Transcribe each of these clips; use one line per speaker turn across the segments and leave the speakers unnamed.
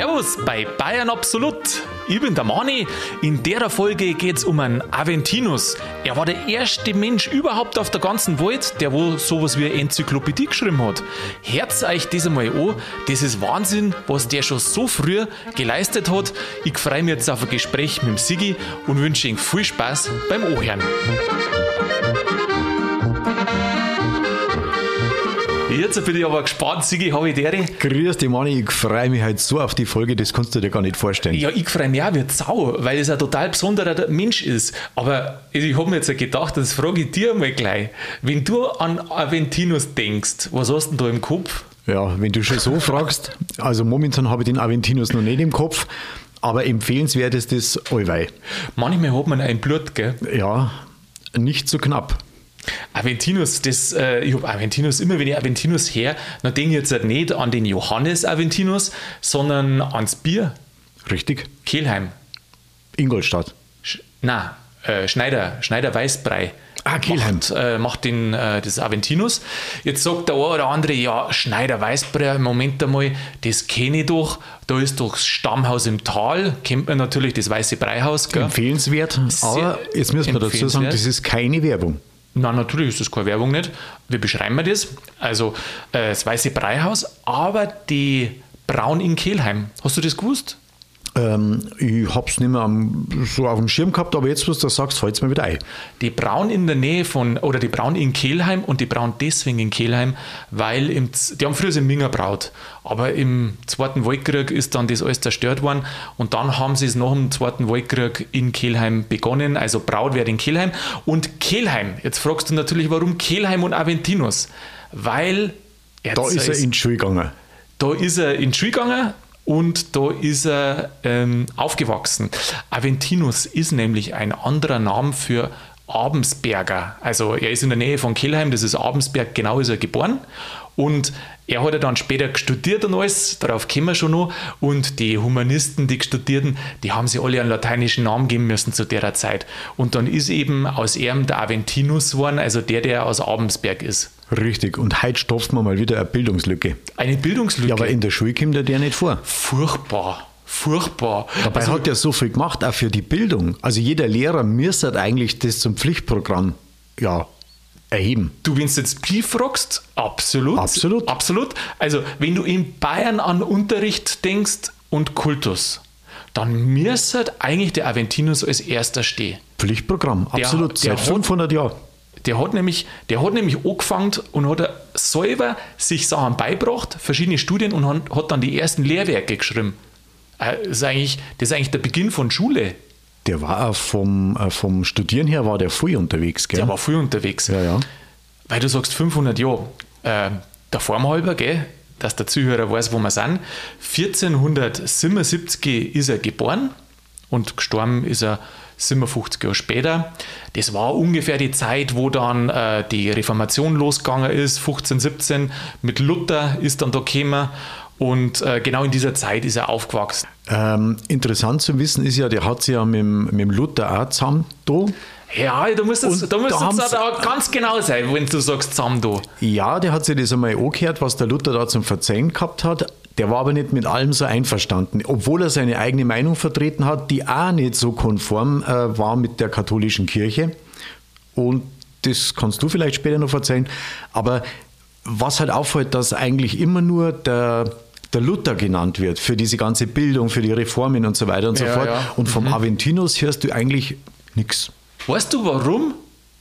Servus bei Bayern Absolut. Ich bin der Mani. In der Folge geht es um einen Aventinus. Er war der erste Mensch überhaupt auf der ganzen Welt, der wo sowas wie eine Enzyklopädie geschrieben hat. Herz euch das einmal an. Das ist Wahnsinn, was der schon so früh geleistet hat. Ich freue mich jetzt auf ein Gespräch mit dem Sigi und wünsche Ihnen viel Spaß beim Ohren. Jetzt bin ich aber gespannt, Sigi, habe ich der?
Grüß dich, Manni, ich freue mich halt so auf die Folge, das kannst du dir gar nicht vorstellen.
Ja, ich freue mich auch wie Sau, weil es ein total besonderer Mensch ist. Aber ich habe mir jetzt gedacht, das frage ich dir mal gleich. Wenn du an Aventinus denkst, was hast du denn da im Kopf?
Ja, wenn du schon so fragst, also momentan habe ich den Aventinus noch nicht im Kopf, aber empfehlenswert ist das allweil.
Manchmal hat man ein Blut, gell?
Ja, nicht so knapp.
Aventinus, das, äh, ich habe Aventinus, immer wenn ich Aventinus her, dann denke ich jetzt halt nicht an den Johannes Aventinus, sondern ans Bier.
Richtig?
Kehlheim.
Ingolstadt.
Sch na, äh, Schneider, Schneider Weißbrei.
Ah, Kehlheim.
Macht, äh, macht den, äh, das Aventinus. Jetzt sagt der eine oder andere, ja, Schneider Weißbrei, Moment einmal, das kenne ich doch. Da ist doch das Stammhaus im Tal, kennt man natürlich das Weiße Breihaus. Gell?
Empfehlenswert, aber jetzt müssen wir dazu sagen, das ist keine Werbung.
Na, natürlich ist das keine Werbung nicht. Wie beschreiben wir das? Also, äh, das Weiße Breihaus, aber die Braun in Kehlheim. Hast du das gewusst?
Ähm, ich habe es nicht mehr am, so auf dem Schirm gehabt, aber jetzt, was du sagst, fällt es mir wieder ein.
Die Braun in der Nähe von, oder die Braun in Kehlheim und die Braun deswegen in Kehlheim, weil im, die haben früher in Minger braut, aber im Zweiten Weltkrieg ist dann das alles zerstört worden und dann haben sie es nach dem Zweiten Weltkrieg in Kehlheim begonnen, also braut wird in Kehlheim und Kehlheim, jetzt fragst du natürlich, warum Kehlheim und Aventinus? Weil
da ist er in die Schule gegangen.
Da ist er in die Schule gegangen, und da ist er ähm, aufgewachsen. Aventinus ist nämlich ein anderer Name für Abensberger. Also er ist in der Nähe von Kelheim, das ist Abensberg, genau ist er geboren. Und er hat ja dann später studiert und alles, darauf kommen wir schon noch. Und die Humanisten, die studierten, die haben sich alle einen lateinischen Namen geben müssen zu der Zeit. Und dann ist eben aus ihm der Aventinus geworden, also der, der aus Abensberg ist.
Richtig, und heute stopfen wir mal wieder eine Bildungslücke.
Eine Bildungslücke?
Ja, aber in der Schule kommt der nicht vor.
Furchtbar. Furchtbar.
Dabei also, hat er so viel gemacht, auch für die Bildung. Also jeder Lehrer müsste eigentlich das zum Pflichtprogramm ja, erheben.
Du, wenn du jetzt Pi fragst, absolut.
Absolut.
Absolut. Also, wenn du in Bayern an Unterricht denkst und Kultus, dann müsste eigentlich der Aventinus als erster stehen.
Pflichtprogramm, absolut. Der, der Seit 500 Jahren.
Der hat nämlich, der hat nämlich angefangen und hat selber sich Sachen beibracht, verschiedene Studien und hat dann die ersten Lehrwerke geschrieben. Äh, das ist eigentlich, das ist eigentlich der Beginn von Schule.
Der war auch vom, äh, vom Studieren her war der früh unterwegs, gell?
Der war früh unterwegs.
Ja, ja.
Weil du sagst 500 Jahre. Äh, der Form halber, gell? dass der Zuhörer weiß, wo wir sind. 1477 ist er geboren und gestorben ist er 57 Jahre später. Das war ungefähr die Zeit, wo dann äh, die Reformation losgegangen ist, 1517. Mit Luther ist dann da gekommen und äh, genau in dieser Zeit ist er aufgewachsen.
Ähm, interessant zu wissen ist ja, der hat sich ja mit, mit Luther auch zusammen da.
Ja, du musst jetzt, da musst da jetzt da ganz genau sein, wenn du sagst zusammen da.
Ja, der hat sich das einmal angehört, was der Luther da zum Verzeihen gehabt hat. Der war aber nicht mit allem so einverstanden, obwohl er seine eigene Meinung vertreten hat, die auch nicht so konform äh, war mit der katholischen Kirche. Und das kannst du vielleicht später noch erzählen. Aber was halt auffällt, dass eigentlich immer nur der, der Luther genannt wird für diese ganze Bildung, für die Reformen und so weiter und so fort. Ja. Und vom mhm. Aventinus hörst du eigentlich nichts.
Weißt du warum?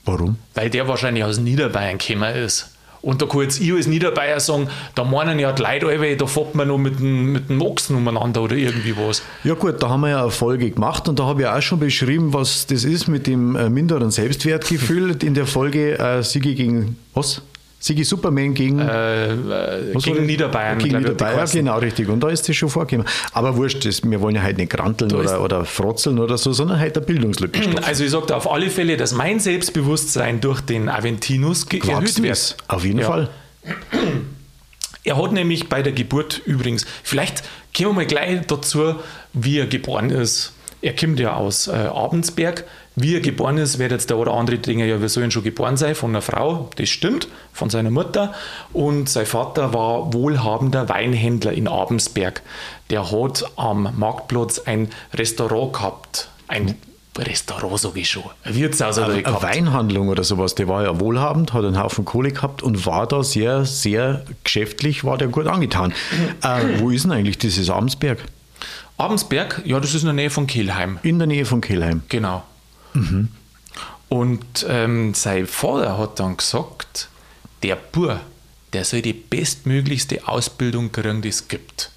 Warum?
Weil der wahrscheinlich aus Niederbayern gekommen ist. Und da kann jetzt ich als Niederbayer sagen, da meinen ja die Leute alle, da fährt man noch mit dem, mit dem Ochsen umeinander oder irgendwie was.
Ja gut, da haben wir ja eine Folge gemacht und da habe ich auch schon beschrieben, was das ist mit dem äh, minderen Selbstwertgefühl in der Folge äh, Siege gegen was? Sigi Superman gegen,
äh, äh, gegen Niederbayern.
Gegen Niederbayern, genau, richtig. Und da ist das schon vorgekommen. Aber wurscht, das, wir wollen ja halt nicht granteln oder, oder frotzeln oder so, sondern halt eine Bildungslücke
stopfen. Also ich sage auf alle Fälle, dass mein Selbstbewusstsein durch den Aventinus erhöht wird.
Auf jeden ja. Fall.
Er hat nämlich bei der Geburt übrigens, vielleicht kommen wir mal gleich dazu, wie er geboren ist. er kommt ja aus äh, Abensberg. Wie er geboren ist, wird jetzt der oder andere denken, ja, wir sollen schon geboren sein von einer Frau. Das stimmt, von seiner Mutter. Und sein Vater war wohlhabender Weinhändler in Abensberg. Der hat am Marktplatz ein Restaurant gehabt. Ein Restaurant so wie schon.
Ein Wirtshaus hat er Eine gehabt. Weinhandlung oder sowas. Der war ja wohlhabend, hat einen Haufen Kohle gehabt und war da sehr, sehr geschäftlich, war der gut angetan. äh, wo ist denn eigentlich dieses Abensberg?
Abensberg, ja, das ist in der Nähe von Kelheim.
In der Nähe von Kelheim.
Genau. Mhm. Und ähm, sein Vater hat dann gesagt, der Bur, der soll die bestmöglichste Ausbildung kriegen, die es gibt.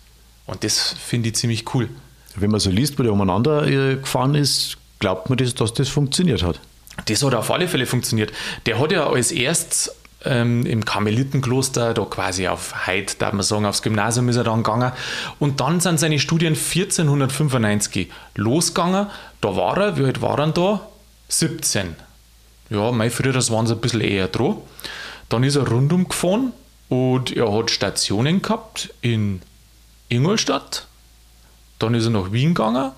Und das finde ich ziemlich cool.
Wenn man so liest, wo der umeinander äh, gefahren ist, glaubt man, das, dass das funktioniert hat.
Das hat auf alle Fälle funktioniert. Der hat ja als erstes ähm, im Karmelitenkloster, da quasi auf Heid, darf man sagen, aufs Gymnasium ist er dann gegangen. Und dann sind seine Studien 1495 losgegangen. Da war er, wie alt war er da? 17. Ja, mein früher waren sie ein bisschen eher dran. Dann ist er rundum gefahren und er hat Stationen gehabt in Ingolstadt. Dann ist er nach Wien gegangen,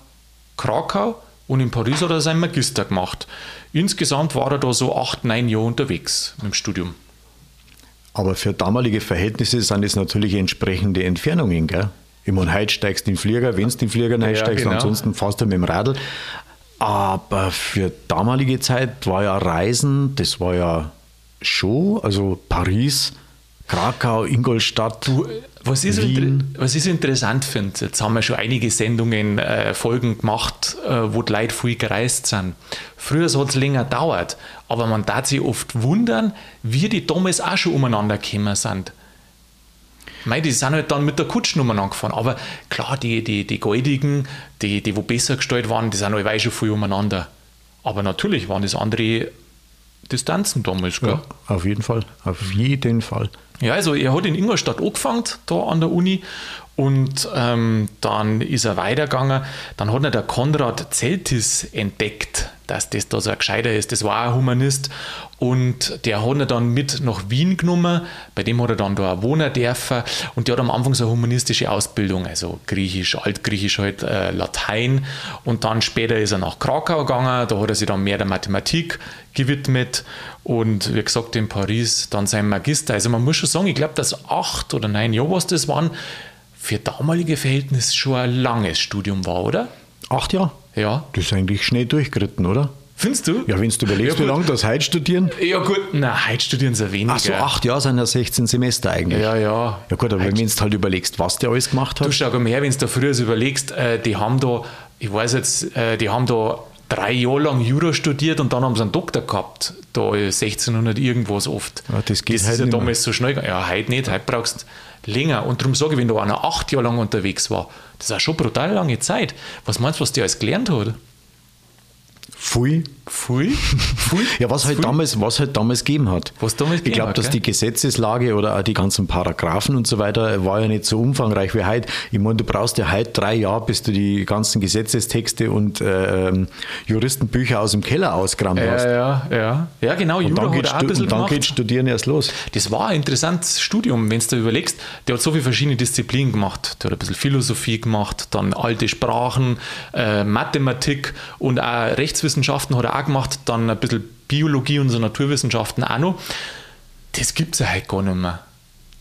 Krakau und in Paris hat er seinen Magister gemacht. Insgesamt war er da so acht, neun Jahre unterwegs dem Studium.
Aber für damalige Verhältnisse sind es natürlich entsprechende Entfernungen, gell? Ich meine, heute steigst du in den Flieger, wenn du den Flieger ja, einsteigst, genau. ansonsten fährst du mit dem Radl. Aber für damalige Zeit war ja Reisen, das war ja schon, also Paris, Krakau, Ingolstadt.
Du, was ich. So, was ich so interessant finde, jetzt haben wir schon einige Sendungen, äh, Folgen gemacht, äh, wo die Leute viel gereist sind. Früher hat es länger gedauert, aber man darf sich oft wundern, wie die damals auch schon umeinander gekommen sind. Mei, die sind halt dann mit der Kutschnummer angefahren. Aber klar, die, die, die Goldigen, die, die wo besser gestellt waren, die sind halt schon viel umeinander. Aber natürlich waren das andere Distanzen damals. Gell? Ja,
auf jeden Fall. Auf jeden Fall.
Ja, also er hat in Ingolstadt angefangen, da an der Uni. Und ähm, dann ist er weitergegangen. Dann hat er der Konrad Zeltis entdeckt, dass das da so ein Gescheiter ist. Das war ein Humanist. Und der hat er dann mit nach Wien genommen. Bei dem hat er dann da wohnen dürfen. Und der hat am Anfang so eine humanistische Ausbildung, also Griechisch, Altgriechisch halt, äh, Latein. Und dann später ist er nach Krakau gegangen. Da hat er sich dann mehr der Mathematik gewidmet. Und wie gesagt, in Paris dann sein Magister. Also man muss schon sagen, ich glaube, dass acht oder neun Jahre, was das waren, für damalige Verhältnisse schon ein langes Studium war, oder?
Acht Jahre?
Ja.
Das ist eigentlich schnell durchgeritten, oder?
Findest du?
Ja, wenn du überlegst, ja, wie lange das heute studieren.
Ja, gut, na, heute studieren sie weniger.
Ach so, acht Jahre sind ja 16 Semester eigentlich.
Ja, ja.
Ja, gut, aber wenn du halt überlegst, was der alles gemacht hat.
Du schau mal her, wenn du früher überlegst, äh, die haben da, ich weiß jetzt, äh, die haben da drei Jahre lang Jura studiert und dann haben sie einen Doktor gehabt. Da 1600 irgendwas oft.
Ja, das geht
das
ist
ja damals so schnell. Ja, heute nicht. Heute brauchst du länger. Und darum sage ich, wenn da einer acht Jahre lang unterwegs war, das ist auch schon brutal lange Zeit. Was meinst du, was der alles gelernt hat?
Pfui.
Pfui?
Pfui? Ja, was halt, damals, was halt damals gegeben hat.
Was damals
ich glaube, dass die Gesetzeslage oder auch die ganzen Paragraphen und so weiter war ja nicht so umfangreich wie heute. Ich meine, du brauchst ja heute drei Jahre, bis du die ganzen Gesetzestexte und äh, ähm, Juristenbücher aus dem Keller ausgerammt
ja,
hast.
Ja, ja. Ja, genau.
Und Jura dann, geht, ein und dann geht Studieren erst los.
Das war ein interessantes Studium, wenn du überlegst. Der hat so viele verschiedene Disziplinen gemacht. Der hat ein bisschen Philosophie gemacht, dann alte Sprachen, äh, Mathematik und auch Rechtswissenschaften hat er auch gemacht, dann ein bisschen Biologie und so Naturwissenschaften auch noch. Das gibt es ja heute gar nicht mehr,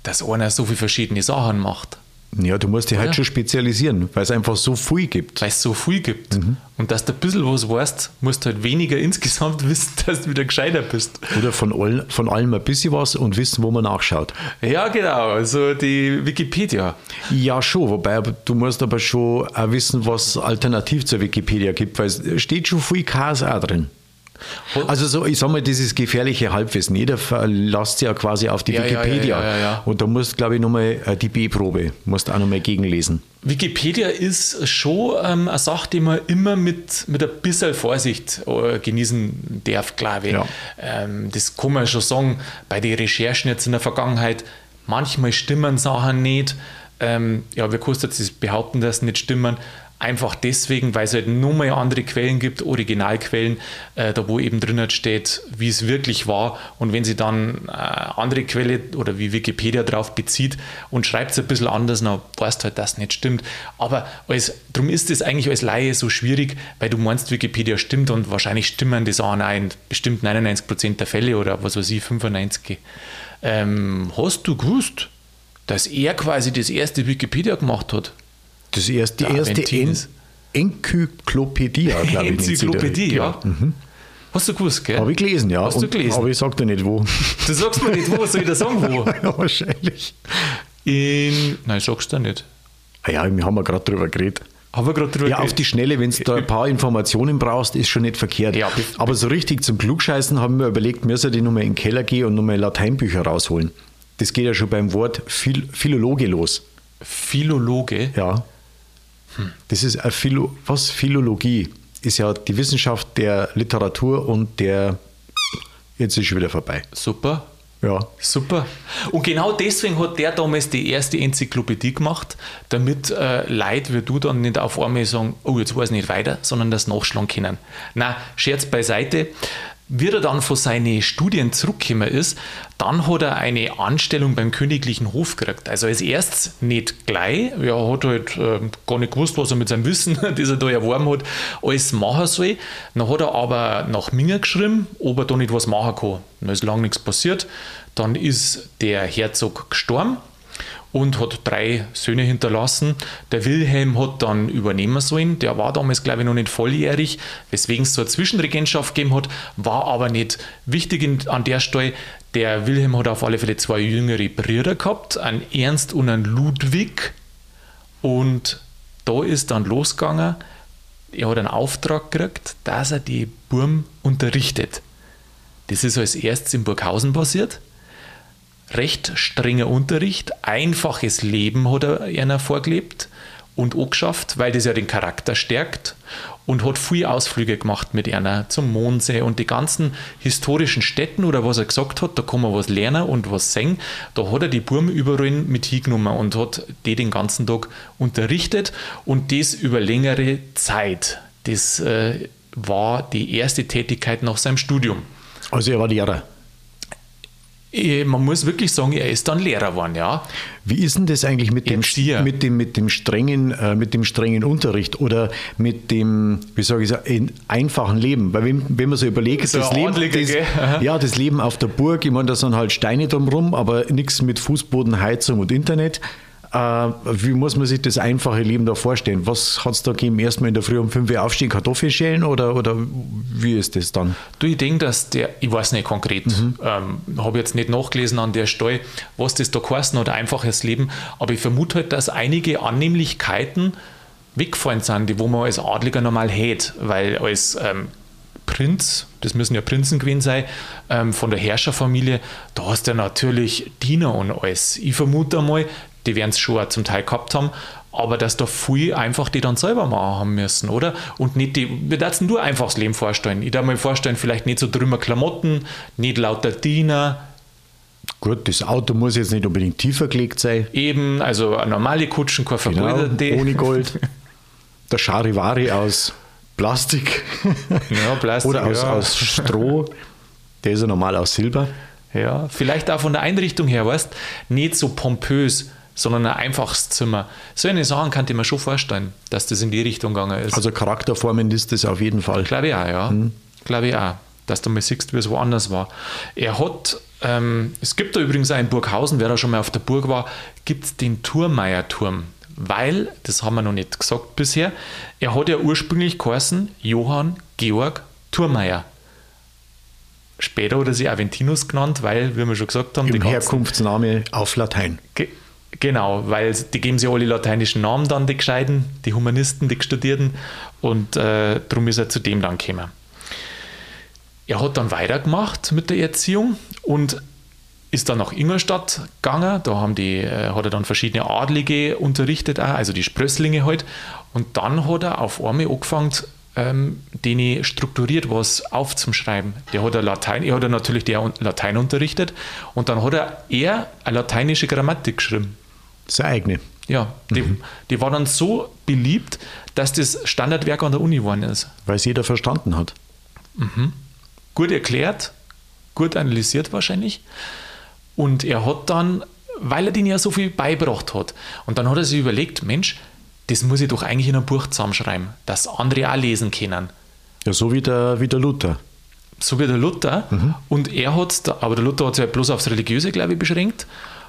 dass einer so viele verschiedene Sachen macht.
Ja, du musst dich halt schon spezialisieren, weil es einfach so viel gibt.
Weil es so viel gibt. Mhm. Und dass du ein bisschen was weißt, musst du halt weniger insgesamt wissen, dass du wieder gescheiter bist.
Oder von, all, von allem ein bisschen was und wissen, wo man nachschaut.
Ja, genau. Also die Wikipedia.
Ja, schon. Wobei du musst aber schon auch wissen, was alternativ zur Wikipedia gibt, weil es steht schon viel Chaos auch drin. Also so, ich sag mal, dieses gefährliche Halbwissen. Jeder verlässt ja quasi auf die ja, Wikipedia. Ja, ja, Und da musst, glaube ich, nochmal äh, die B-Probe, musst auch nochmal gegenlesen.
Wikipedia ist schon ähm, eine Sache, die man immer mit, mit ein bisschen Vorsicht äh, genießen darf, glaube ich. Ähm, das kann man schon sagen, bei den Recherchen jetzt in der Vergangenheit, manchmal stimmen Sachen nicht. Ähm, ja, wir kannst jetzt behaupten, dass sie nicht stimmen Einfach deswegen, weil es halt nur mal andere Quellen gibt, Originalquellen, äh, da wo eben drinnen steht, wie es wirklich war. Und wenn sie dann äh, andere Quelle oder wie Wikipedia drauf bezieht und schreibt es ein bisschen anders, dann weißt du halt, dass es nicht stimmt. Aber als, darum ist es eigentlich als Laie so schwierig, weil du meinst, Wikipedia stimmt und wahrscheinlich stimmen das auch in bestimmt 99% der Fälle oder was weiß ich, 95. Ähm, hast du gewusst, dass er quasi das erste Wikipedia gemacht hat?
Das erste, die erste en Enzyklopädie,
glaube ich. Enzyklopädie, ja. Mhm. Hast du gewusst, gell?
Habe ich gelesen, ja.
Hast du gelesen?
aber ich sag dir nicht wo.
Du sagst mir nicht wo, soll ich da sagen, wo?
ja, wahrscheinlich.
In, nein, sagst du nicht.
Ah ja, wir haben ja gerade drüber geredet.
Haben wir gerade drüber
Ja, auf die Schnelle, wenn du da ein paar Informationen brauchst, ist schon nicht verkehrt.
Ja,
aber so richtig zum Klugscheißen haben wir überlegt, müssen die nochmal in den Keller gehen und nochmal Lateinbücher rausholen. Das geht ja schon beim Wort Phil Philologe los.
Philologe?
Ja. Das ist eine Philo was? Philologie ist ja die Wissenschaft der Literatur und der. Jetzt ist schon wieder vorbei.
Super.
Ja.
Super. Und genau deswegen hat der damals die erste Enzyklopädie gemacht, damit äh, Leute wie du dann nicht auf einmal sagen, oh, jetzt weiß ich nicht weiter, sondern das nachschlagen können. Na, Scherz beiseite. Wie er dann von seinen Studien zurückgekommen ist, dann hat er eine Anstellung beim königlichen Hof gekriegt. Also als erstes nicht gleich, er hat halt äh, gar nicht gewusst, was er mit seinem Wissen, das er da erworben hat, alles machen soll. Dann hat er aber nach Minger geschrieben, ob er da nicht was machen kann. Dann ist lange nichts passiert. Dann ist der Herzog gestorben und hat drei Söhne hinterlassen. Der Wilhelm hat dann übernehmen sollen. Der war damals, glaube ich, noch nicht volljährig, weswegen es so eine Zwischenregentschaft gegeben hat, war aber nicht wichtig an der Stelle. Der Wilhelm hat auf alle Fälle zwei jüngere Brüder gehabt, einen Ernst und einen Ludwig. Und da ist dann losgegangen. Er hat einen Auftrag gekriegt, dass er die Burm unterrichtet. Das ist als erstes in Burghausen passiert recht strenger Unterricht, einfaches Leben hat er einer vorgelebt und auch geschafft, weil das ja den Charakter stärkt und hat viele Ausflüge gemacht mit einer zum Mondsee und die ganzen historischen Städten oder was er gesagt hat, da kann man was lernen und was sehen. Da hat er die Burm überall mit hingenommen und hat die den ganzen Tag unterrichtet und das über längere Zeit. Das äh, war die erste Tätigkeit nach seinem Studium.
Also er war Lehrer.
Äh, man muss wirklich sagen, er ist dann Lehrer geworden, ja.
Wie ist denn das eigentlich mit dem, mit dem, mit dem, strengen, äh, mit dem strengen Unterricht oder mit dem, wie sage ich, einfachen Leben? Weil wenn, wenn man so überlegt, so das, Leben, das, ja, das Leben auf der Burg, ich meine, da sind halt Steine drumherum, aber nichts mit Fußboden, Heizung und Internet. Äh, wie muss man sich das einfache Leben da vorstellen? Was hat es da gegeben? Erstmal in der Früh um 5 Uhr aufstehen, Kartoffeln schälen oder, oder wie ist das dann?
Du, ich denke, dass der, ich weiß nicht konkret, mhm. ähm, habe jetzt nicht nachgelesen an der Stelle, was das da geheißen hat, einfaches Leben, aber ich vermute halt, dass einige Annehmlichkeiten weggefallen sind, die wo man als Adliger normal hätte, weil als ähm, Prinz, das müssen ja Prinzen gewesen sein, ähm, von der Herrscherfamilie, da hast du ja natürlich Diener und alles. Ich vermute einmal, die werden es schon zum Teil gehabt haben, aber dass da viel einfach die dann selber machen haben müssen, oder? Und nicht die, wir dürfen nur einfach das Leben vorstellen. Ich darf mir vorstellen, vielleicht nicht so drüber Klamotten, nicht lauter Diener.
Gut, das Auto muss jetzt nicht unbedingt tiefer gelegt sein.
Eben, also normale Kutschen, keine
genau, ohne Gold. Der Charivari aus Plastik.
Ja, Plastik.
Oder aus,
ja.
aus Stroh. Der ist ja normal aus Silber.
Ja, vielleicht auch von der Einrichtung her, weißt nicht so pompös, sondern ein einfaches Zimmer. So eine Sachen kann ich mir schon vorstellen, dass das in die Richtung gegangen ist.
Also charakterformend ist das auf jeden Fall.
Glaube ich auch, ja. Mhm. Glaube ich auch, dass du mal siehst, wie es woanders war. Er hat, ähm, es gibt da übrigens auch in Burghausen, wer da schon mal auf der Burg war, gibt es den Turmeierturm. Weil, das haben wir noch nicht gesagt bisher, er hat ja ursprünglich geheißen Johann Georg Turmeier. Später wurde sie Aventinus genannt, weil, wie wir schon gesagt haben,
Im Herkunftsname auf Latein.
Ge Genau, weil die geben sich alle lateinischen Namen dann, die Gescheiden, die Humanisten, die Studierten und äh, darum ist er zu dem dann gekommen. Er hat dann weitergemacht mit der Erziehung und ist dann nach Ingolstadt gegangen. Da haben die, äh, hat er dann verschiedene Adlige unterrichtet, auch, also die Sprösslinge halt. Und dann hat er auf einmal angefangen, ähm, den strukturiert was aufzuschreiben. Der hat er Latein, er hat er natürlich der Latein unterrichtet und dann hat er eher eine lateinische Grammatik geschrieben.
Seine eigene.
Ja, die, mhm. die war dann so beliebt, dass das Standardwerk an der Uni geworden ist.
Weil es jeder verstanden hat.
Mhm. Gut erklärt, gut analysiert wahrscheinlich. Und er hat dann, weil er den ja so viel beibracht hat, und dann hat er sich überlegt, Mensch, das muss ich doch eigentlich in ein Buch zusammenschreiben, dass andere auch lesen können.
Ja, so wie der, wie der Luther.
So wie der Luther. Mhm. Und er hat, aber der Luther hat sich ja bloß aufs Religiöse, glaube ich, beschränkt.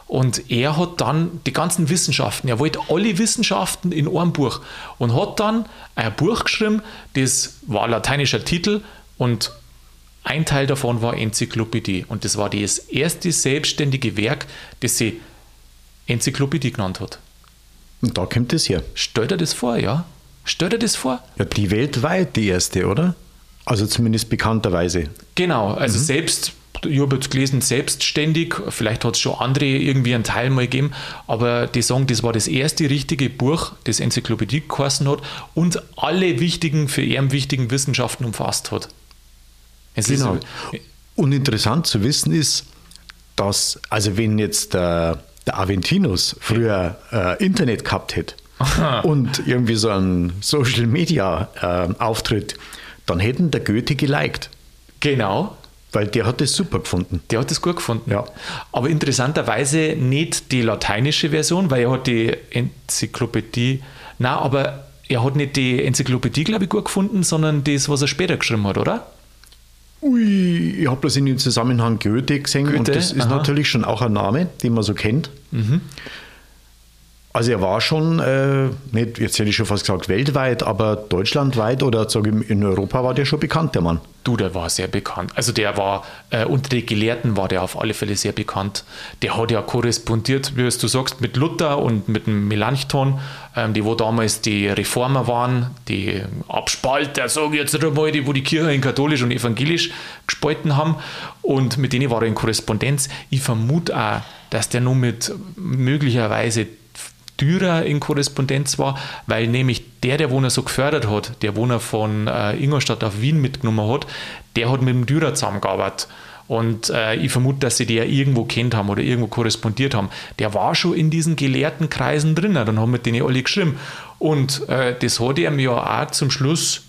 Und er hat dann die ganzen Wissenschaften, er wollte alle Wissenschaften in einem Buch und hat dann ein Buch geschrieben, das war ein lateinischer Titel und ein Teil davon war Enzyklopädie. Und das war das erste selbstständige Werk, das sie Enzyklopädie genannt hat.
Und da kommt es her.
Stellt er das vor, ja? Stellt er das vor?
Ja, die weltweit die erste, oder? Also zumindest bekannterweise.
Genau, also mhm. selbst ich habe jetzt gelesen, selbstständig, vielleicht hat es schon andere irgendwie einen Teil mal gegeben, aber die sagen, das war das erste richtige Buch, das Enzyklopädie geheißen hat und alle wichtigen, für ihn wichtigen Wissenschaften umfasst hat.
Es genau. Ist, und interessant zu wissen ist, dass, also wenn jetzt der, der Aventinus früher äh, Internet gehabt hätte und irgendwie so einen Social Media äh, Auftritt, dann hätten der Goethe geliked.
Genau.
Weil der hat das super gefunden.
Der hat das gut gefunden.
Ja.
Aber interessanterweise nicht die lateinische Version, weil er hat die Enzyklopädie, na, aber er hat nicht die Enzyklopädie, glaube ich, gut gefunden, sondern das, was er später geschrieben hat, oder?
Ui, ich habe das in dem Zusammenhang Goethe gesehen Goethe? und das ist Aha. natürlich schon auch ein Name, den man so kennt. Mhm. Also er war schon, äh, nicht, jetzt hätte ich schon fast gesagt weltweit, aber deutschlandweit oder sag ich, in Europa war der schon bekannt, der Mann.
Du, der war sehr bekannt. Also der war, äh, unter den Gelehrten war der auf alle Fälle sehr bekannt. Der hat ja korrespondiert, wie du sagst, mit Luther und mit dem Melanchthon, ähm, die wo damals die Reformer waren, die Abspalter, sage ich jetzt einmal, die wo die Kirche in katholisch und evangelisch gespalten haben. Und mit denen war er in Korrespondenz. Ich vermute auch, dass der nur mit möglicherweise Dürer in Korrespondenz war, weil nämlich der, der Wohner so gefördert hat, der Wohner von äh, Ingolstadt auf Wien mitgenommen hat, der hat mit dem Dürer zusammengearbeitet. Und äh, ich vermute, dass sie der irgendwo kennt haben oder irgendwo korrespondiert haben. Der war schon in diesen gelehrten Kreisen drin, dann haben wir den alle geschrieben. Und äh, das hat er mir auch zum Schluss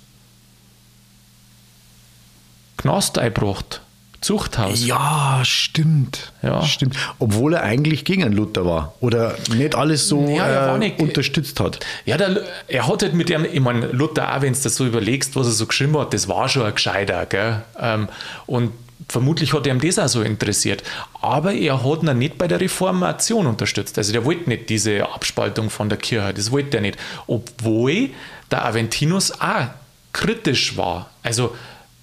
Knast eingebracht. Zuchthaus.
Ja, stimmt. Ja. stimmt. Obwohl er eigentlich gegen Luther war oder nicht alles so ja, äh, nicht, unterstützt hat.
Ja, der, er hat halt mit dem, ich meine, Luther auch, wenn du das so überlegst, was er so geschrieben hat, das war schon ein Gescheiter. Gell? Ähm, und vermutlich hat er ihm das auch so interessiert. Aber er hat ihn nicht bei der Reformation unterstützt. Also der wollte nicht diese Abspaltung von der Kirche, das wollte er nicht. Obwohl der Aventinus auch kritisch war. Also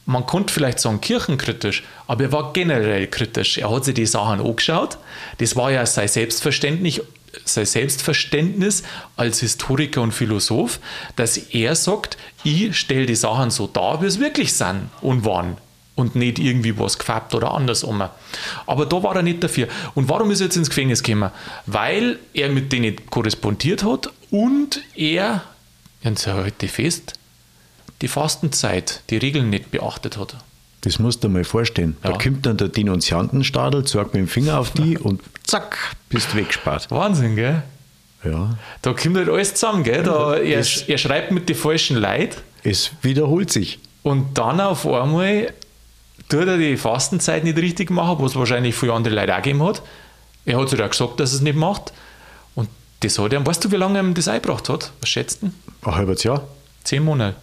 man konnte vielleicht sagen kirchenkritisch, aber er war generell kritisch. Er hat sich die Sachen angeschaut. Das war ja sein Selbstverständnis, sein Selbstverständnis als Historiker und Philosoph, dass er sagt, ich stelle die Sachen so dar, wie es wirklich sind und waren und nicht irgendwie was gefärbt oder andersrum. Aber da war er nicht dafür. Und warum ist er jetzt ins Gefängnis gekommen? Weil er mit denen korrespondiert hat und er, jetzt heute fest, die Fastenzeit, die Regeln nicht beachtet hat.
Das musst du dir mal vorstellen. Ja. Da kommt dann der Denunziantenstadel, zeigt mit dem Finger auf die und zack, bist weggespart.
Wahnsinn, gell?
Ja.
Da kommt halt alles zusammen, gell? Da, er, er schreibt mit den falschen Leuten.
Es wiederholt sich.
Und dann auf einmal tut er die Fastenzeit nicht richtig machen, was wahrscheinlich viele andere Leute auch gegeben hat. Er hat ja gesagt, dass er es nicht macht. Und das hat er, weißt du, wie lange er das eingebracht hat? Was schätzt du?
Ein halbes Jahr.
Zehn Monate.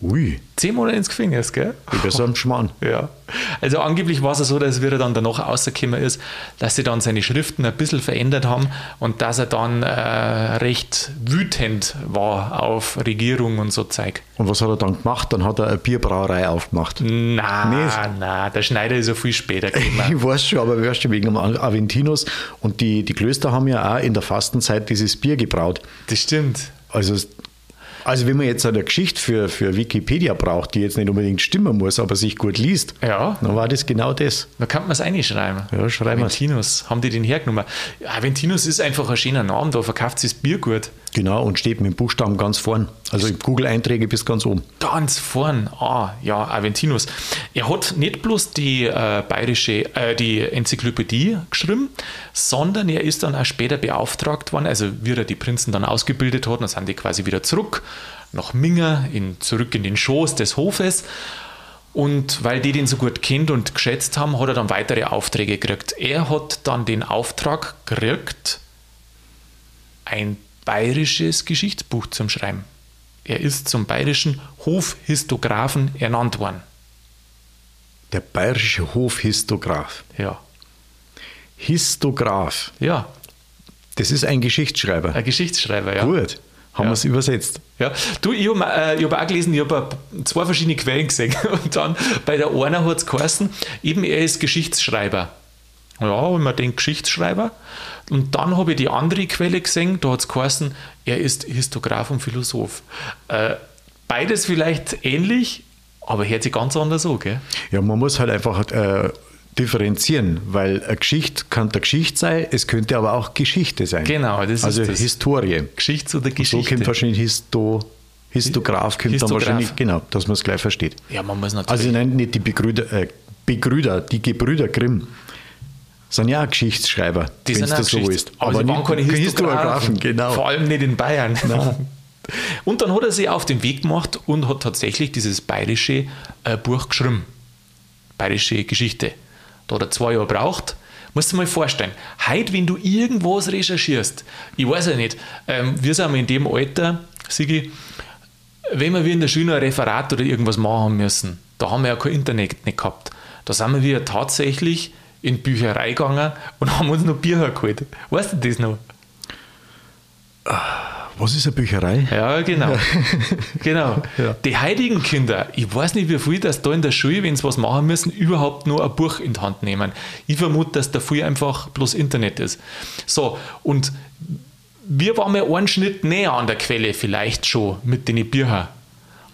Ui.
Zehn Monate ins Gefängnis, gell?
Über so einen Schmarrn.
Ja. Also angeblich war es so, dass er dann danach rausgekommen ist, dass sie dann seine Schriften ein bisschen verändert haben und dass er dann äh, recht wütend war auf Regierung und so Zeug.
Und was hat er dann gemacht? Dann hat er eine Bierbrauerei aufgemacht.
Nein, nein, der Schneider ist ja viel später
gekommen. ich weiß schon, aber weißt du, wegen dem Aventinus und die, die Klöster haben ja auch in der Fastenzeit dieses Bier gebraut.
Das stimmt.
Also Also wenn man jetzt eine Geschichte für, für Wikipedia braucht, die jetzt nicht unbedingt stimmen muss, aber sich gut liest,
Ja.
dann war das genau das.
Da kann man es reinschreiben.
Ja, schreiben wir's.
Aventinus, haben die den hergenommen? Aventinus ist einfach ein schöner Name, da verkauft sich das Bier gut.
Genau, und steht mit dem Buchstaben ganz vorn. Also im Google-Einträge bis ganz oben.
Ganz vorn, ah, ja, Aventinus. Er hat nicht bloß die äh, bayerische, äh, die Enzyklopädie geschrieben, sondern er ist dann auch später beauftragt worden, also wie er die Prinzen dann ausgebildet hat, dann sind die quasi wieder zurück nach Minger, in, zurück in den Schoß des Hofes. Und weil die den so gut kennt und geschätzt haben, hat er dann weitere Aufträge gekriegt. Er hat dann den Auftrag gekriegt, ein bayerisches Geschichtsbuch zum Schreiben. Er ist zum bayerischen Hofhistographen ernannt worden.
Der bayerische Hofhistograph.
Ja,
Histograph.
ja,
Das ist ein Geschichtsschreiber.
ein Geschichtsschreiber, ja.
Gut, haben
Ja.
wir es übersetzt.
Ja, du, ich habe äh, hab auch gelesen, ich habe zwei verschiedene Quellen gesehen. Und dann bei der einer hat es geheißen, eben er ist Geschichtsschreiber. Ja, und man denkt Geschichtsschreiber. Und dann habe ich die andere Quelle gesehen, da hat es geheißen, er ist Histograph und Philosoph. Äh, beides vielleicht ähnlich, aber hört sich ganz anders an, gell?
Ja, man muss halt einfach äh, differenzieren, weil eine Geschichte kann der Geschichte sein, es könnte aber auch Geschichte sein.
Genau, das ist
also. Historie.
Geschichts- oder
So
Geschichte.
kommt wahrscheinlich Histo, Histograph, kommt
Histograph.
dann wahrscheinlich, genau, dass man es gleich versteht.
ja, man muss natürlich.
Also nein, nicht die Begrüder, äh, Begrüder, die Gebrüder Grimm sind ja auch Geschichtsschreiber, wenn es das so ist.
Aber, waren keine Historiographen.
genau.
Vor allem nicht in Bayern. Und dann hat er sich auf den Weg gemacht und hat tatsächlich dieses bayerische äh, Buch geschrieben. Bayerische Geschichte. Da hat er zwei Jahre braucht. Musst du dir mal vorstellen, heute, wenn du irgendwas recherchierst, ich weiß ja nicht, ähm, wir sind in dem Alter, Sigi, wenn wir in der Schule ein Referat oder irgendwas machen müssen, da haben wir ja kein Internet nicht gehabt. Da sind wir tatsächlich in die Bücherei gegangen und haben uns noch Bücher geholt. Weißt du das noch?
Was ist eine Bücherei?
Ja, genau. genau.
Ja.
Die heutigen Kinder, ich weiß nicht, wie viel das da in der Schule, wenn sie was machen müssen, überhaupt nur ein Buch in die Hand nehmen. Ich vermute, dass da viel einfach bloß Internet ist. So, und wir waren mal einen Schritt näher an der Quelle, vielleicht schon mit den Büchern.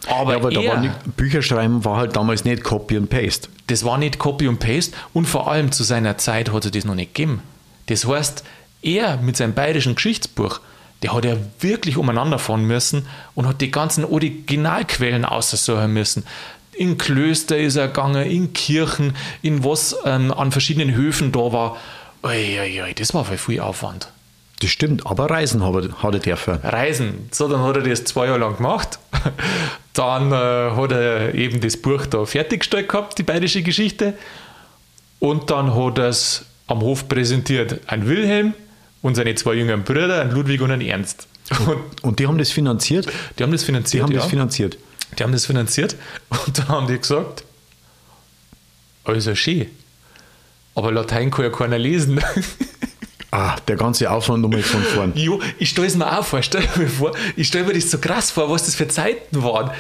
Aber,
Ja, aber da
er,
war nicht, Bücherschreiben war halt damals nicht Copy and Paste.
das war nicht Copy und Paste und vor allem zu seiner Zeit hat er das noch nicht gegeben. Das heißt, er mit seinem bayerischen Geschichtsbuch, der hat ja wirklich umeinander fahren müssen und hat die ganzen Originalquellen aussuchen müssen. In Klöster ist er gegangen, in Kirchen, in was ähm, an verschiedenen Höfen da war. Ui, ui, ui, das war voll viel Aufwand.
Das stimmt, aber Reisen hat er, dürfen.
Reisen. So, dann hat er das zwei Jahre lang gemacht. Dann äh, hat er eben das Buch da fertiggestellt gehabt, die bayerische Geschichte. Und dann hat er es am Hof präsentiert. Ein Wilhelm und seine zwei jüngeren Brüder, ein Ludwig und ein Ernst. Und
Und die haben das finanziert?
die haben das
Die
finanziert.
haben
ja.
das finanziert.
die haben das finanziert. Und dann haben die gesagt, also schön. Aber Latein kann ja keiner lesen.
Ah, der ganze Aufwand nochmal von vorn.
Jo, ich stelle es mir auch vor, stell mir vor, ich stelle mir das so krass vor, was das für Zeiten waren.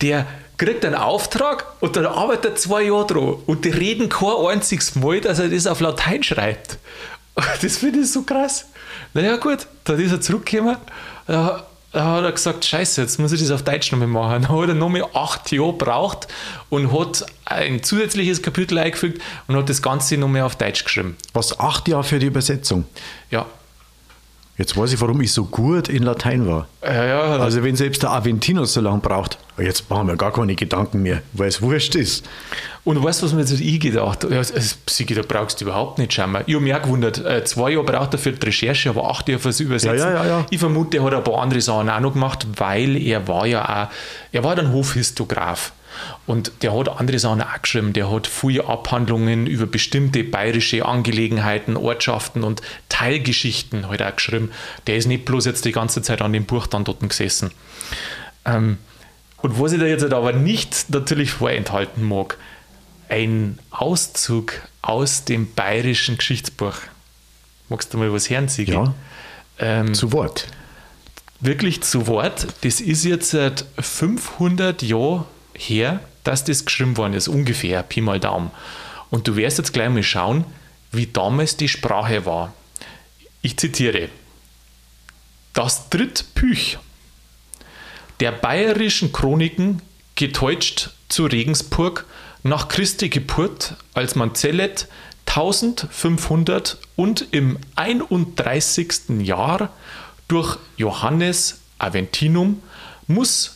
Der kriegt einen Auftrag und dann arbeitet er zwei Jahre dran und die reden kein einziges Mal, dass er das auf Latein schreibt. Das finde ich so krass. Naja, gut, dann ist er zurückgekommen. Da, da hat er gesagt: Scheiße, jetzt muss ich das auf Deutsch nochmal machen. Dann hat er nochmal acht Jahre gebraucht und hat ein zusätzliches Kapitel eingefügt und hat das Ganze nochmal auf Deutsch geschrieben.
Was acht Jahre für die Übersetzung.
Ja,
Jetzt weiß ich, warum ich so gut in Latein war.
ja, ja
Also wenn selbst der Aventinus so lange braucht, jetzt machen wir gar keine Gedanken mehr, weil es wurscht ist.
Und weißt du, was mir jetzt ich gedacht habe? Ja, Sigi, da brauchst du überhaupt nicht schauen. Ich habe mich auch gewundert, äh, zwei Jahre braucht er für die Recherche, aber acht Jahre fürs Übersetzen.
Ja, ja, ja.
Ich vermute, er hat ein paar andere Sachen auch noch gemacht, weil er war ja auch, er war dann Hofhistograph. Und der hat andere Sachen auch geschrieben. Der hat viele Abhandlungen über bestimmte bayerische Angelegenheiten, Ortschaften und Teilgeschichten halt auch geschrieben. Der ist nicht bloß jetzt die ganze Zeit an dem Buch dann dort gesessen. Ähm, und was ich da jetzt halt aber nicht natürlich vorenthalten mag, ein Auszug aus dem bayerischen Geschichtsbuch. Magst du mal was hören, Sigi?
Ja,
Ähm,
zu Wort.
wirklich zu Wort. Das ist jetzt seit 500 Jahren her, dass das geschrieben worden ist, ungefähr, Pi mal Daumen. Und du wirst jetzt gleich mal schauen, wie damals die Sprache war. Ich zitiere: Das Drittpüch, der bayerischen Chroniken getäuscht zu Regensburg nach Christi Geburt, als man zählet 1500 und im 31. Jahr durch Johannes Aventinum muss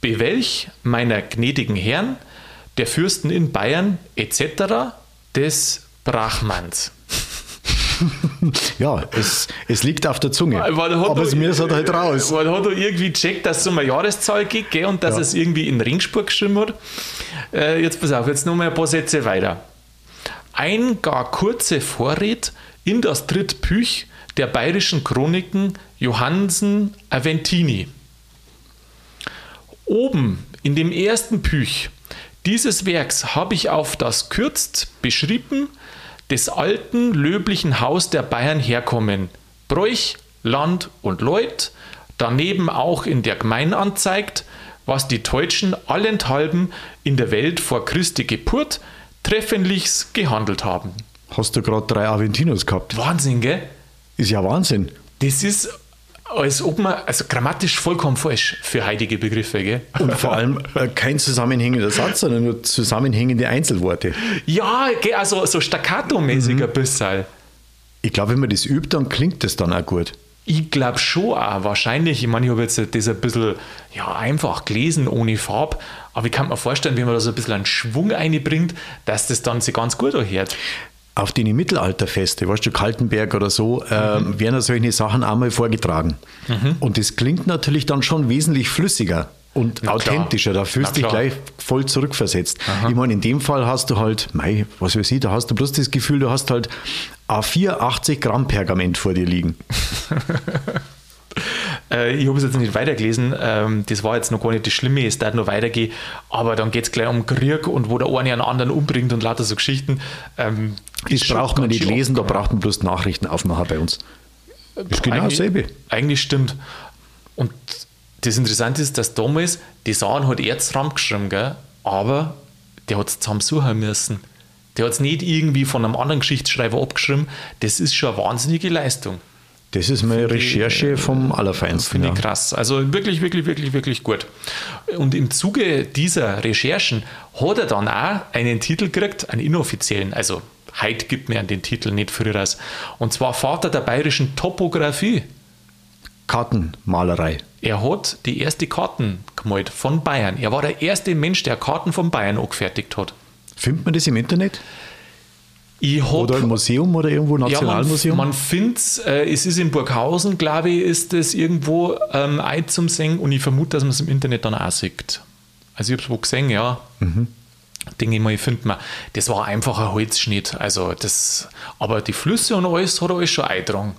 bewelch meiner gnädigen Herren, der Fürsten in Bayern etc. des Brachmanns.
ja, es, es liegt auf der Zunge. Aber es mir ist halt raus.
Man hat irgendwie gecheckt, dass es um eine Jahreszahl geht gell, und dass ja. es irgendwie in Ringspur geschrieben hat. Äh, jetzt pass auf, jetzt noch mal ein paar Sätze weiter. Ein gar kurze Vorred in das Drittbüch der bayerischen Chroniken Johannsen Aventini. Oben in dem ersten Büch dieses Werks habe ich auf das kürzt beschrieben des alten löblichen Haus der Bayern herkommen, Bräuch, Land und Leut, daneben auch in der Gemein anzeigt, was die Deutschen allenthalben in der Welt vor Christi Geburt treffenlichst gehandelt haben.
Hast du gerade drei Aventinos gehabt?
Wahnsinn, gell?
Ist ja Wahnsinn.
Das ist als ob man, also grammatisch vollkommen falsch für heilige Begriffe, gell?
Und vor allem äh, kein zusammenhängender Satz, sondern nur zusammenhängende Einzelworte.
Ja, also so staccato-mäßig mhm. ein bisschen.
Ich glaube, wenn man das übt, dann klingt das dann auch gut.
Ich glaube schon auch, wahrscheinlich. Ich meine, ich habe jetzt das ein bisschen ja, einfach gelesen, ohne Farbe. Aber ich kann mir vorstellen, wenn man da so ein bisschen einen Schwung einbringt, dass das dann sich ganz gut erhört
auf die Mittelalterfeste, weißt du, Kaltenberg oder so, äh, mhm. werden solche Sachen einmal vorgetragen. Mhm. Und das klingt natürlich dann schon wesentlich flüssiger und Na authentischer. Klar. Da fühlst du dich gleich voll zurückversetzt. Aha. Ich meine, in dem Fall hast du halt, mei, was weiß ich, da hast du bloß das Gefühl, du hast halt A4 80 Gramm Pergament vor dir liegen.
Äh, ich habe es jetzt nicht weitergelesen, ähm, das war jetzt noch gar nicht das Schlimme, es darf noch weitergehen, aber dann geht es gleich um Krieg und wo der eine einen anderen umbringt und lauter so Geschichten.
Das braucht man nicht lesen, da braucht man bloß Nachrichten aufmachen bei uns.
Ist genau dasselbe. Eigentlich stimmt. Und das Interessante ist, dass damals, die Sachen hat Erzraum geschrieben, gell? aber der hat es zusammensuchen müssen. Der hat es nicht irgendwie von einem anderen Geschichtsschreiber abgeschrieben. Das ist schon eine wahnsinnige Leistung.
Das ist meine Recherche vom Allerfeinsten.
Finde ich ja. krass. Also wirklich, wirklich, wirklich, wirklich gut. Und im Zuge dieser Recherchen hat er dann auch einen Titel gekriegt, einen inoffiziellen. Also heute gibt mir den Titel nicht früher aus. Und zwar Vater der bayerischen Topographie.
Kartenmalerei.
Er hat die erste Karten gemalt von Bayern. Er war der erste Mensch, der Karten von Bayern angefertigt hat.
Findet man das im Internet?
Hab,
oder im Museum oder irgendwo Nationalmuseum?
Ja, man, man findet es, äh, es ist in Burghausen, glaube ich, ist es irgendwo ähm, ein zum Singen und ich vermute, dass man es im Internet dann auch sieht. Also ich habe es wo gesehen, ja. Mhm. Denke ich mal, ich finde mal, das war einfach ein Holzschnitt. Also das, aber die Flüsse und alles hat er alles schon eingetragen.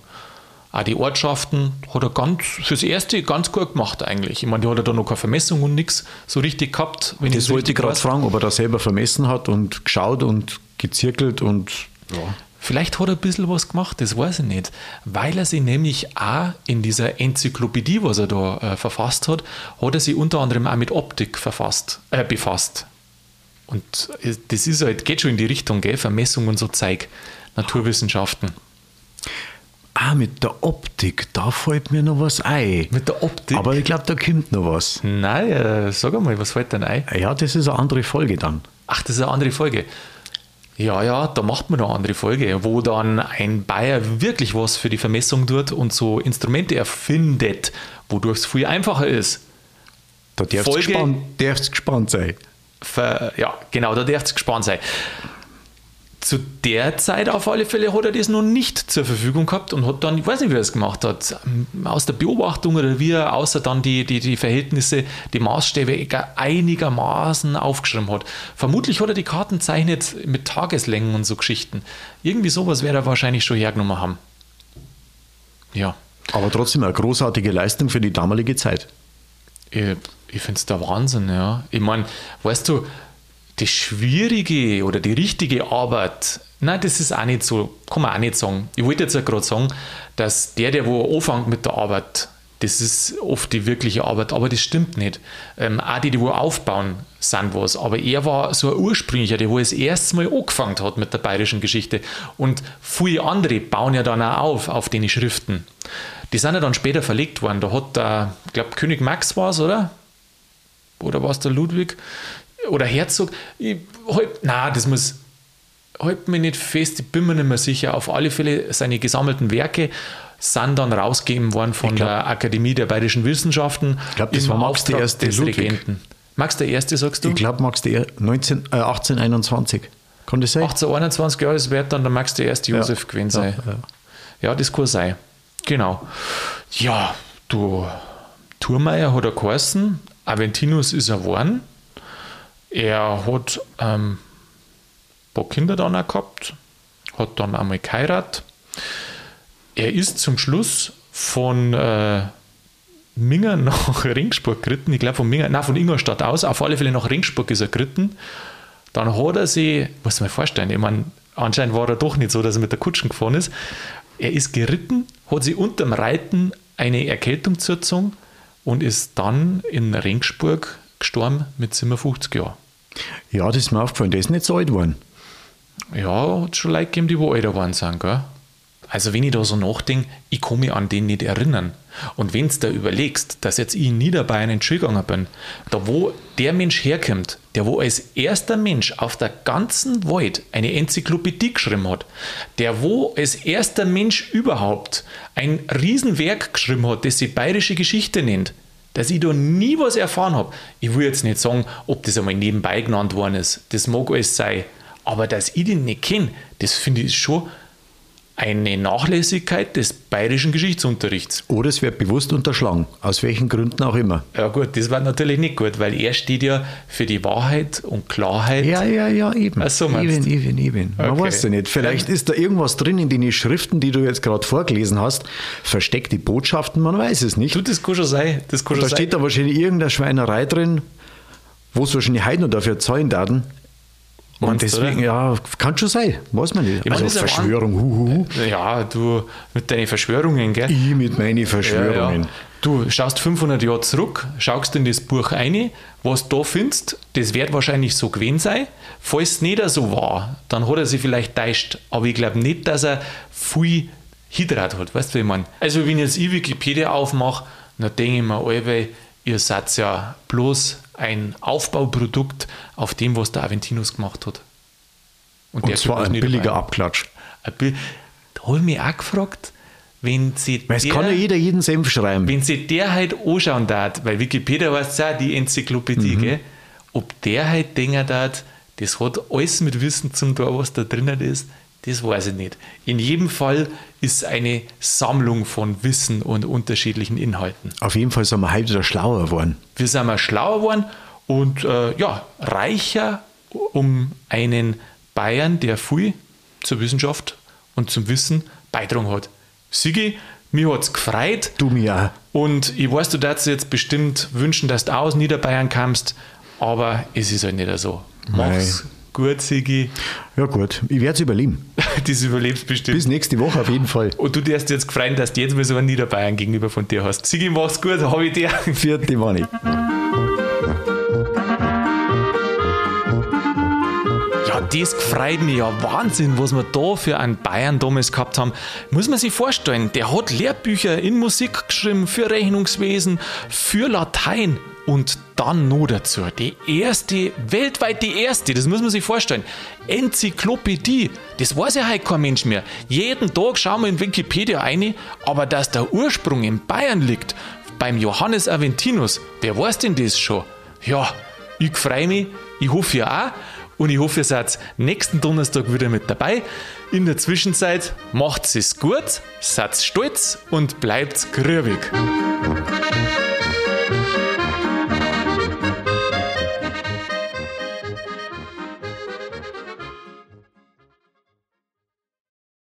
Auch die Ortschaften hat er ganz, fürs Erste ganz gut gemacht eigentlich. Ich meine, die hat er da noch keine Vermessung und nichts so richtig gehabt.
Wenn das wollte ich gerade fragen, ob er da selber vermessen hat und geschaut und gezirkelt und ja.
Vielleicht hat er ein bisschen was gemacht, das weiß ich nicht. Weil er sich nämlich auch in dieser Enzyklopädie, was er da äh, verfasst hat, hat er sich unter anderem auch mit Optik verfasst, äh, befasst. Und das ist halt, geht schon in die Richtung, gell? Vermessung und so Zeug, Naturwissenschaften.
Ah, mit der Optik, da fällt mir noch was ein.
Mit der Optik?
Aber ich glaube, da kommt noch was.
Nein, äh, sag einmal, was fällt denn ein?
Ja, das ist eine andere Folge dann.
Ach, das ist eine andere Folge. Ja, ja, da macht man eine andere Folge, wo dann ein Bayer wirklich was für die Vermessung tut und so Instrumente erfindet, wodurch es viel einfacher ist.
Da darfst du gespannt, gespannt sein.
Ver, ja, genau, da darfst du gespannt sein zu der Zeit auf alle Fälle hat er das noch nicht zur Verfügung gehabt und hat dann, ich weiß nicht, wie er es gemacht hat, aus der Beobachtung oder wie er außer dann die, die, die Verhältnisse, die Maßstäbe einigermaßen aufgeschrieben hat. Vermutlich hat er die Karten zeichnet mit Tageslängen und so Geschichten. Irgendwie sowas wäre er wahrscheinlich schon hergenommen haben. Ja.
Aber trotzdem eine großartige Leistung für die damalige Zeit.
Ich, ich finde es der Wahnsinn, ja. Ich meine, weißt du, das Schwierige oder die richtige Arbeit, nein, das ist auch nicht so, kann man auch nicht sagen. Ich wollte jetzt ja gerade sagen, dass der, der wo anfängt mit der Arbeit, das ist oft die wirkliche Arbeit, aber das stimmt nicht. Ähm, auch die, die wo aufbauen, sind was. Aber er war so ein ursprünglicher, der wo es erst Mal angefangen hat mit der bayerischen Geschichte. Und viele andere bauen ja dann auch auf, auf den Schriften. Die sind ja dann später verlegt worden. Da hat der, ich glaube, König Max war es, oder? Oder war es der Ludwig oder Herzog? Ich, halt, na, das muss halt mir nicht fest, ich bin mir nicht mehr sicher. Auf alle Fälle seine gesammelten Werke sind dann rausgegeben worden von glaub, der Akademie der Bayerischen Wissenschaften.
Ich glaube, das war Max der erste des Ludwig. Regenten.
Max der erste, sagst du?
Ich glaube, Max der 19, äh, 1821. Kann das sein?
1821, ja, das wird dann der Max der erste Josef ja. gewesen sein. Ja, ja. ja, das kann sein. Genau. Ja, du, Thurmeier hat er geheißen, Aventinus ist er geworden. Er hat ähm, ein paar Kinder dann auch gehabt, hat dann einmal geheiratet. Er ist zum Schluss von äh, Minger nach Ringsburg geritten. Ich glaube von Minger, nein, von Ingolstadt aus. Auf alle Fälle nach Ringsburg ist er geritten. Dann hat er sich, muss man vorstellen, ich meine, anscheinend war er doch nicht so, dass er mit der Kutschen gefahren ist. Er ist geritten, hat sich unterm Reiten eine Erkältung zugezogen und ist dann in Ringsburg gestorben mit 57 Jahren.
Ja, das ist mir aufgefallen, der ist nicht so alt geworden.
Ja, hat schon Leute gegeben, die wo älter geworden sind, gell? Also wenn ich da so nachdenke, ich kann mich an den nicht erinnern. Und wenn du da überlegst, dass jetzt ich in Niederbayern in Schulgegangen bin, da wo der Mensch herkommt, der wo als erster Mensch auf der ganzen Welt eine Enzyklopädie geschrieben hat, der wo als erster Mensch überhaupt ein Riesenwerk geschrieben hat, das sich bayerische Geschichte nennt, dass ich da nie was erfahren habe. Ich will jetzt nicht sagen, ob das einmal nebenbei genannt worden ist, das mag alles sein, aber dass ich den nicht kenne, das finde ich schon eine Nachlässigkeit des bayerischen Geschichtsunterrichts.
Oder es wird bewusst unterschlagen, aus welchen Gründen auch immer.
Ja gut, das war natürlich nicht gut, weil er steht ja für die Wahrheit und Klarheit.
Ja, ja, ja, eben.
Ach so eben,
eben, eben. Man okay. weiß ja nicht. Vielleicht ja. ist da irgendwas drin in den Schriften, die du jetzt gerade vorgelesen hast, versteckte Botschaften, man weiß es nicht.
Du, das kann schon sein. Das kann
schon da steht da wahrscheinlich irgendeine Schweinerei drin, wo es wahrscheinlich heute noch dafür zahlen werden, und deswegen, oder? ja, kann schon sein, weiß man nicht.
Ich
also
Verschwörung, huhuhu. Ja, du mit deinen Verschwörungen, gell?
Ich mit meinen Verschwörungen. Ja, ja.
Du schaust 500 Jahre zurück, schaust in das Buch ein, was du da findest, das wird wahrscheinlich so gewesen sein. Falls es nicht so war, dann hat er sich vielleicht täuscht. Aber ich glaube nicht, dass er viel Hydrat hat. Weißt du, wie ich meine? Also, wenn ich jetzt ich Wikipedia aufmache, dann denke ich mir, alle, ihr seid ja bloß ein Aufbauprodukt auf dem, was der Aventinus gemacht hat.
Und, Und zwar ein billiger dabei. Abklatsch.
da habe ich mich auch gefragt, wenn sie
weil es der, kann ja jeder jeden Senf schreiben.
Wenn sie der halt anschauen darf, weil Wikipedia heißt ja die Enzyklopädie, mhm. gell? ob der halt denken darf, das hat alles mit Wissen zum tun, was da drinnen ist, das weiß ich nicht. In jedem Fall ist eine Sammlung von Wissen und unterschiedlichen Inhalten.
Auf jeden Fall sind wir heute wieder schlauer geworden.
Wir sind mal schlauer geworden und äh, ja, reicher um einen Bayern, der viel zur Wissenschaft und zum Wissen beitragen hat. Sigi, mir hat es gefreut.
Du mir
auch. Und ich weiß, du darfst jetzt bestimmt wünschen, dass du aus Niederbayern kommst, aber es ist halt nicht so. Mach's Nein. Gut, Sigi.
Ja, gut. Ich werde es überleben.
das überlebst bestimmt.
Bis nächste Woche auf jeden Fall.
Und du darfst jetzt gefreut, dass du jetzt mal so einen Niederbayern gegenüber von dir hast. Sigi, mach's gut, habe ich dir.
Vierte Mani.
Das gefreut mich ja. Wahnsinn, was wir da für einen Bayern damals gehabt haben. Muss man sich vorstellen, der hat Lehrbücher in Musik geschrieben, für Rechnungswesen, für Latein. Und dann noch dazu die erste, weltweit die erste, das muss man sich vorstellen, Enzyklopädie. Das weiß ja heute kein Mensch mehr. Jeden Tag schauen wir in Wikipedia ein, aber dass der Ursprung in Bayern liegt, beim Johannes Aventinus, wer weiß denn das schon? Ja, ich freue mich, ich hoffe ihr auch und ich hoffe, ihr seid nächsten Donnerstag wieder mit dabei. In der Zwischenzeit macht es gut, seid stolz und bleibt grübig.